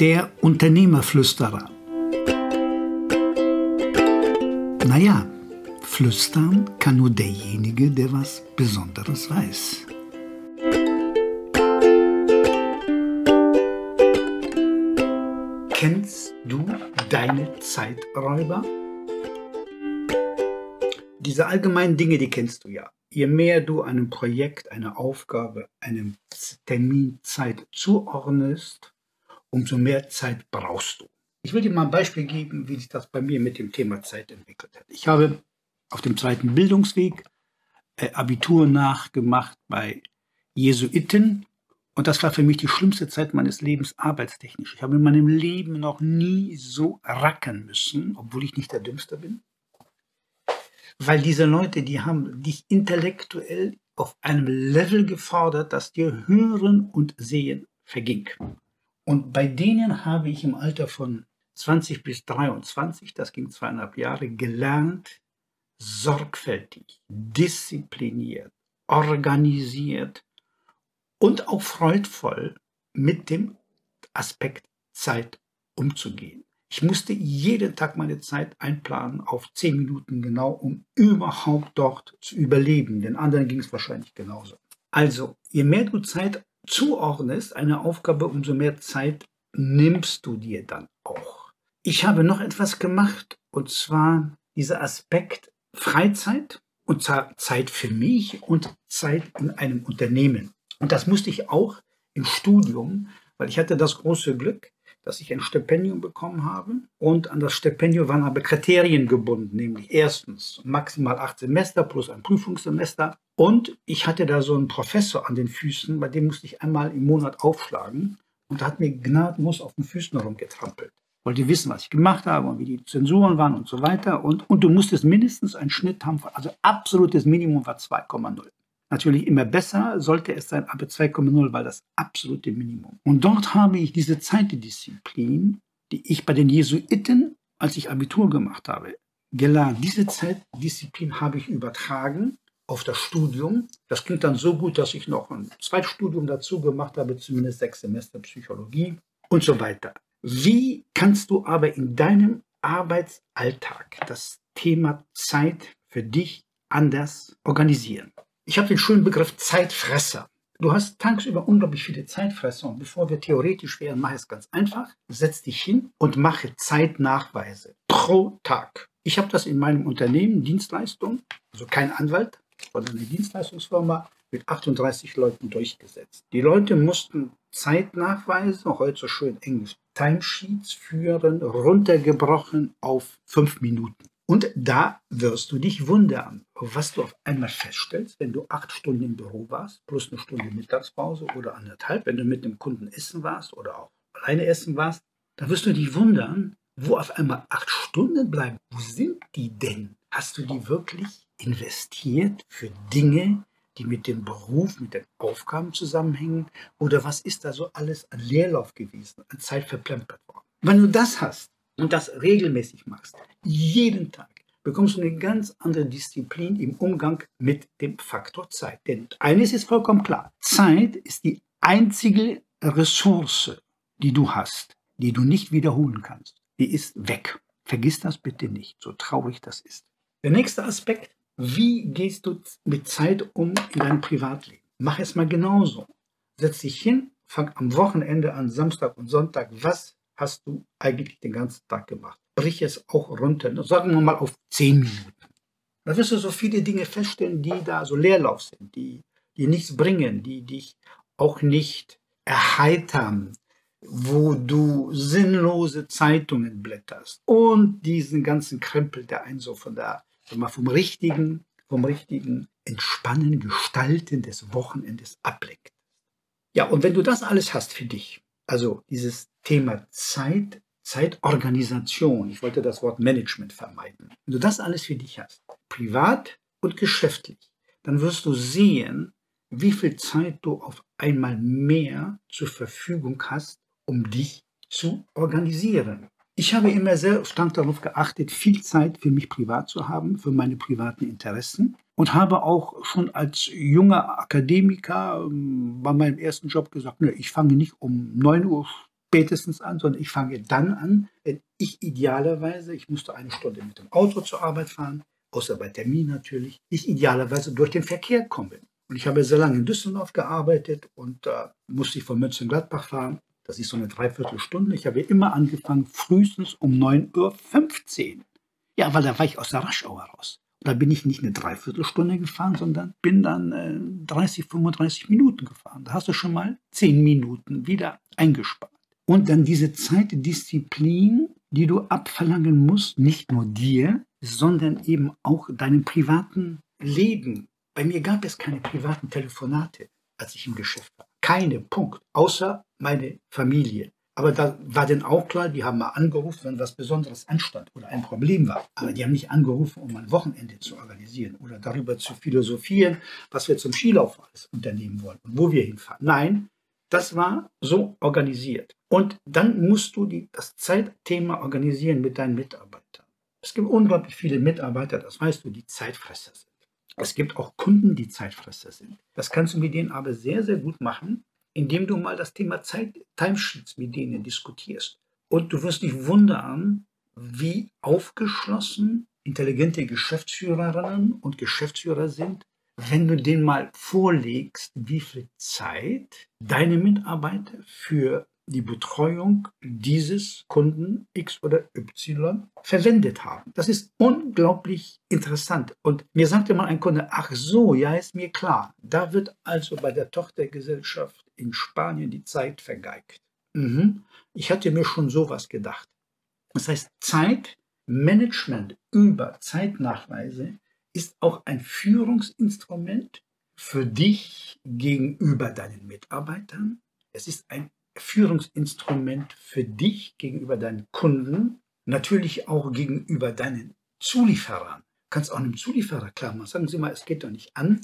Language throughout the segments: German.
Der Unternehmerflüsterer. Naja, flüstern kann nur derjenige, der was Besonderes weiß. Kennst du deine Zeiträuber? Diese allgemeinen Dinge, die kennst du ja. Je mehr du einem Projekt, einer Aufgabe, einem Termin Zeit zuordnest, umso mehr Zeit brauchst du. Ich will dir mal ein Beispiel geben, wie sich das bei mir mit dem Thema Zeit entwickelt hat. Ich habe auf dem zweiten Bildungsweg äh, Abitur nachgemacht bei Jesuiten und das war für mich die schlimmste Zeit meines Lebens arbeitstechnisch. Ich habe in meinem Leben noch nie so racken müssen, obwohl ich nicht der Dümmste bin. Weil diese Leute, die haben dich intellektuell auf einem Level gefordert, dass dir Hören und Sehen verging. Und bei denen habe ich im Alter von 20 bis 23, das ging zweieinhalb Jahre, gelernt, sorgfältig, diszipliniert, organisiert und auch freudvoll mit dem Aspekt Zeit umzugehen. Ich musste jeden Tag meine Zeit einplanen auf zehn Minuten genau, um überhaupt dort zu überleben. Den anderen ging es wahrscheinlich genauso. Also, je mehr du Zeit zuordnest, eine Aufgabe, umso mehr Zeit nimmst du dir dann auch. Ich habe noch etwas gemacht, und zwar dieser Aspekt Freizeit und Zeit für mich und Zeit in einem Unternehmen. Und das musste ich auch im Studium, weil ich hatte das große Glück, dass ich ein Stipendium bekommen habe. Und an das Stipendium waren aber Kriterien gebunden, nämlich erstens maximal acht Semester plus ein Prüfungssemester. Und ich hatte da so einen Professor an den Füßen, bei dem musste ich einmal im Monat aufschlagen. Und da hat mir gnadenlos auf den Füßen rumgetrampelt. Wollte wissen, was ich gemacht habe und wie die Zensuren waren und so weiter. Und, und du musstest mindestens einen Schnitt haben, also absolutes Minimum war 2,0. Natürlich immer besser sollte es sein, aber 2,0 war das absolute Minimum. Und dort habe ich diese Zeitdisziplin, die ich bei den Jesuiten, als ich Abitur gemacht habe, gelernt. Diese Zeitdisziplin habe ich übertragen auf das Studium. Das klingt dann so gut, dass ich noch ein Zweitstudium dazu gemacht habe, zumindest sechs Semester Psychologie und so weiter. Wie kannst du aber in deinem Arbeitsalltag das Thema Zeit für dich anders organisieren? Ich habe den schönen Begriff Zeitfresser. Du hast tagsüber unglaublich viele Zeitfresser und bevor wir theoretisch wären, mache ich es ganz einfach. Setz dich hin und mache Zeitnachweise pro Tag. Ich habe das in meinem Unternehmen, Dienstleistung, also kein Anwalt, sondern eine Dienstleistungsfirma mit 38 Leuten durchgesetzt. Die Leute mussten Zeitnachweise, heute so schön Englisch, Timesheets führen, runtergebrochen auf fünf Minuten. Und da wirst du dich wundern, was du auf einmal feststellst, wenn du acht Stunden im Büro warst, plus eine Stunde Mittagspause oder anderthalb, wenn du mit einem Kunden essen warst oder auch alleine essen warst, da wirst du dich wundern, wo auf einmal acht Stunden bleiben. Wo sind die denn? Hast du die wirklich investiert für Dinge, die mit dem Beruf, mit den Aufgaben zusammenhängen? Oder was ist da so alles an Leerlauf gewesen, an Zeit verplempert worden? Wenn du das hast, und das regelmäßig machst, jeden Tag, bekommst du eine ganz andere Disziplin im Umgang mit dem Faktor Zeit. Denn eines ist vollkommen klar, Zeit ist die einzige Ressource, die du hast, die du nicht wiederholen kannst. Die ist weg. Vergiss das bitte nicht, so traurig das ist. Der nächste Aspekt, wie gehst du mit Zeit um in deinem Privatleben? Mach es mal genauso. Setz dich hin, fang am Wochenende an, Samstag und Sonntag, was hast du eigentlich den ganzen Tag gemacht? Brich es auch runter, sagen wir mal auf zehn Minuten. Da wirst du so viele Dinge feststellen, die da so Leerlauf sind, die, die nichts bringen, die dich auch nicht erheitern, wo du sinnlose Zeitungen blätterst und diesen ganzen Krempel, der einen so von der, mal vom richtigen, vom richtigen Entspannen, Gestalten des Wochenendes ablenkt. Ja, und wenn du das alles hast für dich, also dieses Thema Zeit, Zeitorganisation, ich wollte das Wort Management vermeiden. Wenn du das alles für dich hast, privat und geschäftlich, dann wirst du sehen, wie viel Zeit du auf einmal mehr zur Verfügung hast, um dich zu organisieren. Ich habe immer sehr stark darauf geachtet, viel Zeit für mich privat zu haben, für meine privaten Interessen und habe auch schon als junger Akademiker ähm, bei meinem ersten Job gesagt, ne, ich fange nicht um 9 Uhr spätestens an, sondern ich fange dann an, wenn ich idealerweise, ich musste eine Stunde mit dem Auto zur Arbeit fahren, außer bei Termin natürlich, ich idealerweise durch den Verkehr komme. Und ich habe sehr lange in Düsseldorf gearbeitet und da äh, musste ich von Mönchengladbach fahren. Das ist so eine Dreiviertelstunde. Ich habe immer angefangen, frühestens um 9.15 Uhr. Ja, weil da war ich aus der Raschauer raus. Da bin ich nicht eine Dreiviertelstunde gefahren, sondern bin dann äh, 30, 35 Minuten gefahren. Da hast du schon mal 10 Minuten wieder eingespart. Und dann diese Zeitdisziplin, die du abverlangen musst, nicht nur dir, sondern eben auch deinem privaten Leben. Bei mir gab es keine privaten Telefonate, als ich im Geschäft war. Keine, Punkt. Außer meine Familie. Aber da war dann auch klar, die haben mal angerufen, wenn was Besonderes anstand oder ein Problem war. Aber die haben nicht angerufen, um ein Wochenende zu organisieren oder darüber zu philosophieren, was wir zum Skilauf alles unternehmen wollen und wo wir hinfahren. Nein, das war so organisiert. Und dann musst du die, das Zeitthema organisieren mit deinen Mitarbeitern. Es gibt unglaublich viele Mitarbeiter, das weißt du, die Zeitfresser sind. Es gibt auch Kunden, die Zeitfresser sind. Das kannst du mit denen aber sehr, sehr gut machen, indem du mal das Thema Zeit, Timesheets mit denen diskutierst. Und du wirst dich wundern, wie aufgeschlossen intelligente Geschäftsführerinnen und Geschäftsführer sind, wenn du denen mal vorlegst, wie viel Zeit deine Mitarbeiter für die Betreuung dieses Kunden X oder Y verwendet haben. Das ist unglaublich interessant. Und mir sagte mal ein Kunde, ach so, ja, ist mir klar. Da wird also bei der Tochtergesellschaft in Spanien die Zeit vergeigt. Mhm. Ich hatte mir schon sowas gedacht. Das heißt, Zeitmanagement über Zeitnachweise ist auch ein Führungsinstrument für dich gegenüber deinen Mitarbeitern. Es ist ein Führungsinstrument für dich gegenüber deinen Kunden, natürlich auch gegenüber deinen Zulieferern. Du kannst auch einem Zulieferer klar machen, sagen Sie mal, es geht doch nicht an,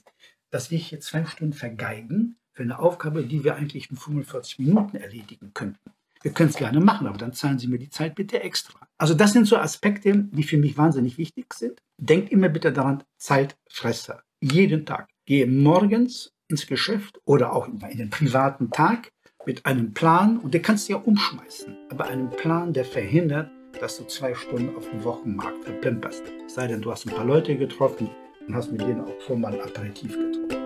dass wir jetzt fünf Stunden vergeigen für eine Aufgabe, die wir eigentlich in 45 Minuten erledigen könnten. Wir können es gerne machen, aber dann zahlen Sie mir die Zeit bitte extra. Also das sind so Aspekte, die für mich wahnsinnig wichtig sind. Denkt immer bitte daran, Zeitfresser. Jeden Tag. Gehe morgens ins Geschäft oder auch in den privaten Tag mit einem Plan, und der kannst du ja umschmeißen, aber einem Plan, der verhindert, dass du zwei Stunden auf dem Wochenmarkt verplemperst. Sei denn, du hast ein paar Leute getroffen und hast mit denen auch schon mal ein Aperitif getroffen.